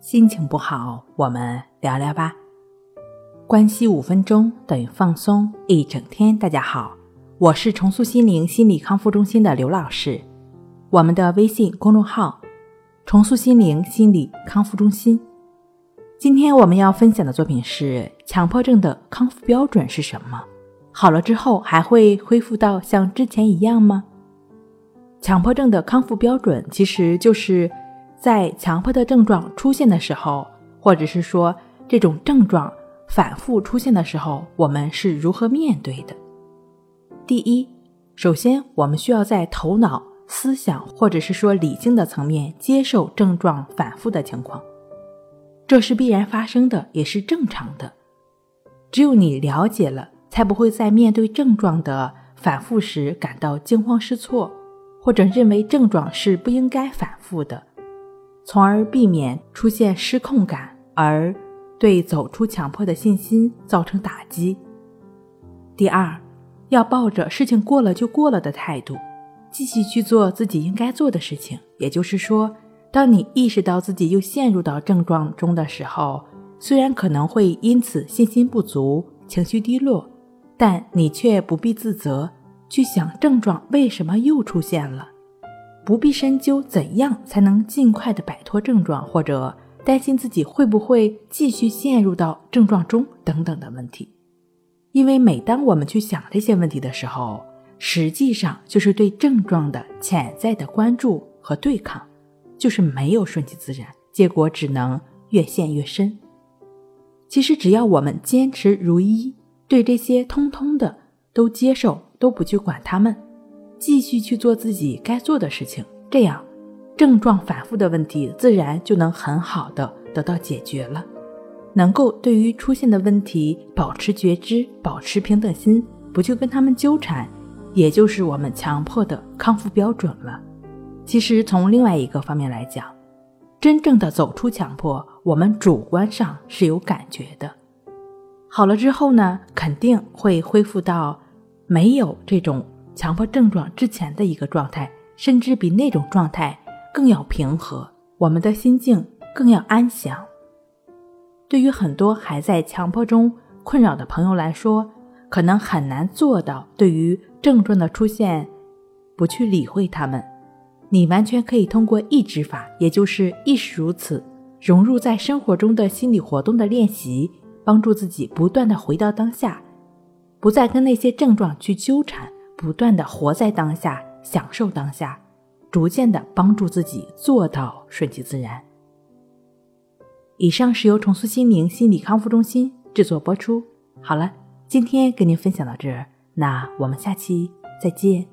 心情不好，我们聊聊吧。关系五分钟等于放松一整天。大家好，我是重塑心灵心理康复中心的刘老师。我们的微信公众号“重塑心灵心理康复中心”。今天我们要分享的作品是：强迫症的康复标准是什么？好了之后还会恢复到像之前一样吗？强迫症的康复标准其实就是。在强迫的症状出现的时候，或者是说这种症状反复出现的时候，我们是如何面对的？第一，首先我们需要在头脑、思想或者是说理性的层面接受症状反复的情况，这是必然发生的，也是正常的。只有你了解了，才不会在面对症状的反复时感到惊慌失措，或者认为症状是不应该反复的。从而避免出现失控感，而对走出强迫的信心造成打击。第二，要抱着事情过了就过了的态度，继续去做自己应该做的事情。也就是说，当你意识到自己又陷入到症状中的时候，虽然可能会因此信心不足、情绪低落，但你却不必自责，去想症状为什么又出现了。不必深究怎样才能尽快的摆脱症状，或者担心自己会不会继续陷入到症状中等等的问题，因为每当我们去想这些问题的时候，实际上就是对症状的潜在的关注和对抗，就是没有顺其自然，结果只能越陷越深。其实只要我们坚持如一，对这些通通的都接受，都不去管他们。继续去做自己该做的事情，这样症状反复的问题自然就能很好的得到解决了。能够对于出现的问题保持觉知，保持平等心，不去跟他们纠缠，也就是我们强迫的康复标准了。其实从另外一个方面来讲，真正的走出强迫，我们主观上是有感觉的。好了之后呢，肯定会恢复到没有这种。强迫症状之前的一个状态，甚至比那种状态更要平和，我们的心境更要安详。对于很多还在强迫中困扰的朋友来说，可能很难做到对于症状的出现不去理会他们。你完全可以通过抑制法，也就是亦是如此，融入在生活中的心理活动的练习，帮助自己不断的回到当下，不再跟那些症状去纠缠。不断的活在当下，享受当下，逐渐的帮助自己做到顺其自然。以上是由重塑心灵心理康复中心制作播出。好了，今天跟您分享到这儿，那我们下期再见。